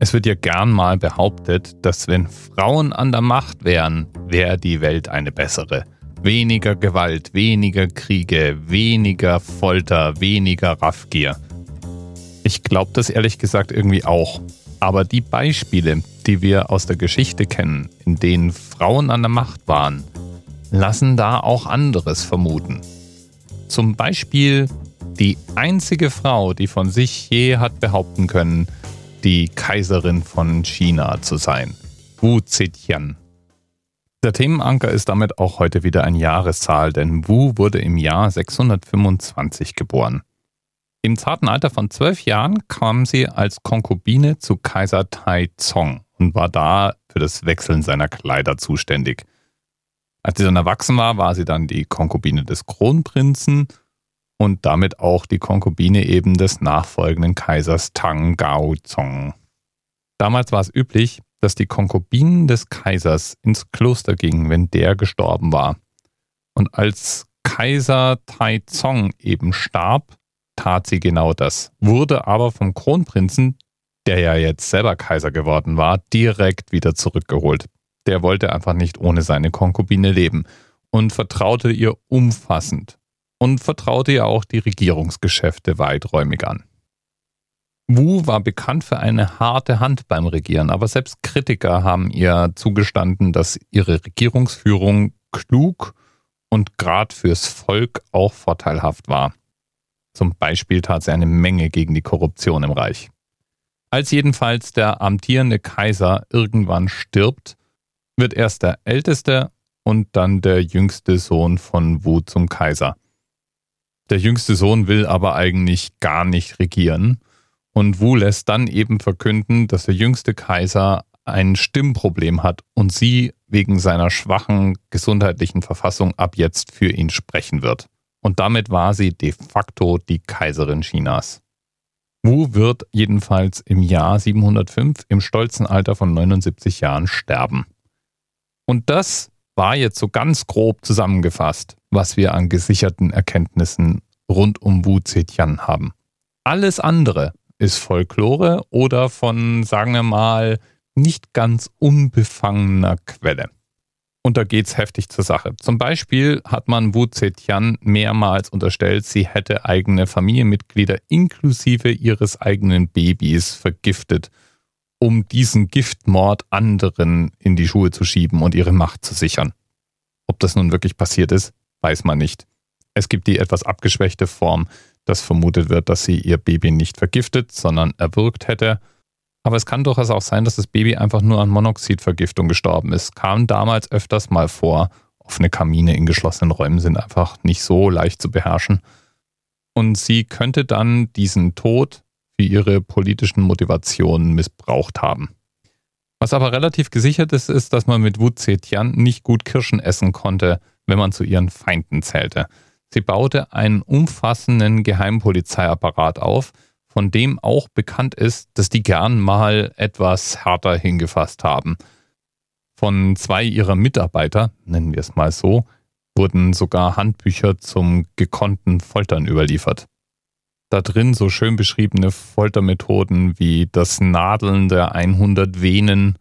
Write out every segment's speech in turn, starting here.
Es wird ja gern mal behauptet, dass wenn Frauen an der Macht wären, wäre die Welt eine bessere. Weniger Gewalt, weniger Kriege, weniger Folter, weniger Raffgier. Ich glaube das ehrlich gesagt irgendwie auch. Aber die Beispiele, die wir aus der Geschichte kennen, in denen Frauen an der Macht waren, lassen da auch anderes vermuten. Zum Beispiel die einzige Frau, die von sich je hat behaupten können, die Kaiserin von China zu sein. Wu Zetian. Der Themenanker ist damit auch heute wieder eine Jahreszahl, denn Wu wurde im Jahr 625 geboren. Im zarten Alter von zwölf Jahren kam sie als Konkubine zu Kaiser Tai Zong und war da für das Wechseln seiner Kleider zuständig. Als sie dann erwachsen war, war sie dann die Konkubine des Kronprinzen und damit auch die Konkubine eben des nachfolgenden Kaisers Tang Gaozong. Damals war es üblich, dass die Konkubinen des Kaisers ins Kloster gingen, wenn der gestorben war. Und als Kaiser Taizong eben starb, tat sie genau das, wurde aber vom Kronprinzen, der ja jetzt selber Kaiser geworden war, direkt wieder zurückgeholt. Der wollte einfach nicht ohne seine Konkubine leben und vertraute ihr umfassend und vertraute ihr auch die Regierungsgeschäfte weiträumig an. Wu war bekannt für eine harte Hand beim Regieren, aber selbst Kritiker haben ihr zugestanden, dass ihre Regierungsführung klug und gerade fürs Volk auch vorteilhaft war. Zum Beispiel tat sie eine Menge gegen die Korruption im Reich. Als jedenfalls der amtierende Kaiser irgendwann stirbt, wird erst der älteste und dann der jüngste Sohn von Wu zum Kaiser. Der jüngste Sohn will aber eigentlich gar nicht regieren. Und Wu lässt dann eben verkünden, dass der jüngste Kaiser ein Stimmproblem hat und sie wegen seiner schwachen gesundheitlichen Verfassung ab jetzt für ihn sprechen wird. Und damit war sie de facto die Kaiserin Chinas. Wu wird jedenfalls im Jahr 705 im stolzen Alter von 79 Jahren sterben. Und das war jetzt so ganz grob zusammengefasst, was wir an gesicherten Erkenntnissen rund um Wu Zetian haben. Alles andere ist Folklore oder von, sagen wir mal, nicht ganz unbefangener Quelle. Und da geht's heftig zur Sache. Zum Beispiel hat man Wu Zetian mehrmals unterstellt, sie hätte eigene Familienmitglieder inklusive ihres eigenen Babys vergiftet um diesen Giftmord anderen in die Schuhe zu schieben und ihre Macht zu sichern. Ob das nun wirklich passiert ist, weiß man nicht. Es gibt die etwas abgeschwächte Form, dass vermutet wird, dass sie ihr Baby nicht vergiftet, sondern erwürgt hätte. Aber es kann durchaus auch sein, dass das Baby einfach nur an Monoxidvergiftung gestorben ist. Kam damals öfters mal vor. Offene Kamine in geschlossenen Räumen sind einfach nicht so leicht zu beherrschen. Und sie könnte dann diesen Tod für ihre politischen Motivationen missbraucht haben. Was aber relativ gesichert ist, ist, dass man mit Wu Zetian nicht gut Kirschen essen konnte, wenn man zu ihren Feinden zählte. Sie baute einen umfassenden Geheimpolizeiapparat auf, von dem auch bekannt ist, dass die gern mal etwas härter hingefasst haben. Von zwei ihrer Mitarbeiter, nennen wir es mal so, wurden sogar Handbücher zum gekonnten Foltern überliefert da drin so schön beschriebene Foltermethoden wie das Nadeln der 100 Venen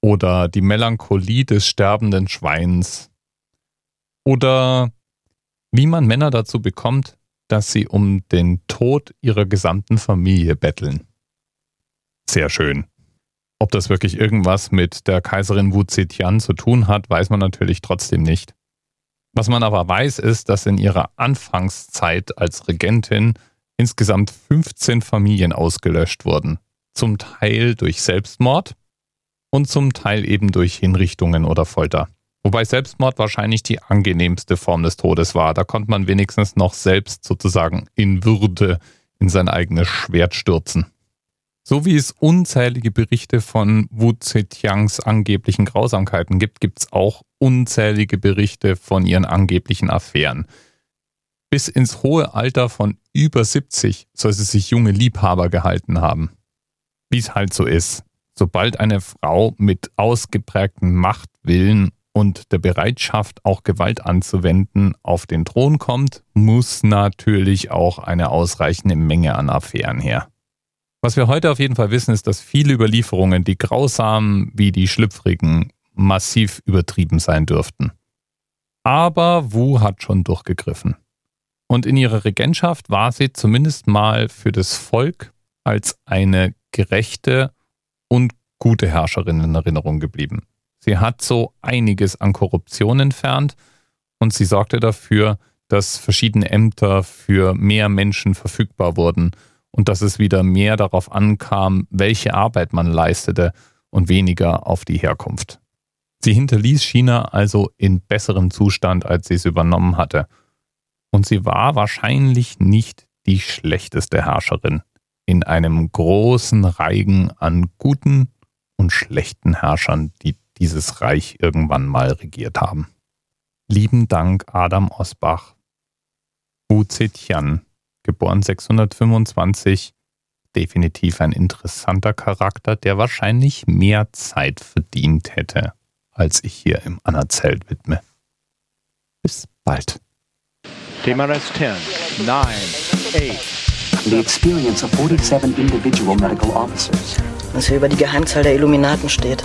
oder die Melancholie des sterbenden Schweins oder wie man Männer dazu bekommt, dass sie um den Tod ihrer gesamten Familie betteln. Sehr schön. Ob das wirklich irgendwas mit der Kaiserin Wu Zetian zu tun hat, weiß man natürlich trotzdem nicht. Was man aber weiß, ist, dass in ihrer Anfangszeit als Regentin insgesamt 15 Familien ausgelöscht wurden. Zum Teil durch Selbstmord und zum Teil eben durch Hinrichtungen oder Folter. Wobei Selbstmord wahrscheinlich die angenehmste Form des Todes war. Da konnte man wenigstens noch selbst sozusagen in Würde in sein eigenes Schwert stürzen. So wie es unzählige Berichte von Wu Zetiangs angeblichen Grausamkeiten gibt, gibt es auch unzählige Berichte von ihren angeblichen Affären. Bis ins hohe Alter von über 70 soll sie sich junge Liebhaber gehalten haben. Wie es halt so ist. Sobald eine Frau mit ausgeprägtem Machtwillen und der Bereitschaft, auch Gewalt anzuwenden, auf den Thron kommt, muss natürlich auch eine ausreichende Menge an Affären her. Was wir heute auf jeden Fall wissen, ist, dass viele Überlieferungen, die grausamen wie die schlüpfrigen, massiv übertrieben sein dürften. Aber Wu hat schon durchgegriffen. Und in ihrer Regentschaft war sie zumindest mal für das Volk als eine gerechte und gute Herrscherin in Erinnerung geblieben. Sie hat so einiges an Korruption entfernt und sie sorgte dafür, dass verschiedene Ämter für mehr Menschen verfügbar wurden und dass es wieder mehr darauf ankam, welche Arbeit man leistete und weniger auf die Herkunft. Sie hinterließ China also in besserem Zustand, als sie es übernommen hatte. Und sie war wahrscheinlich nicht die schlechteste Herrscherin in einem großen Reigen an guten und schlechten Herrschern, die dieses Reich irgendwann mal regiert haben. Lieben Dank, Adam Osbach. Wu Zetian, geboren 625, definitiv ein interessanter Charakter, der wahrscheinlich mehr Zeit verdient hätte als ich hier im Anna-Zelt widme. Bis bald. TMRS 10, 9, 8. The experience of 47 individual medical officers. Was hier über die Geheimzahl der Illuminaten steht.